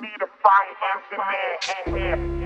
need a fire engineer in.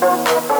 Música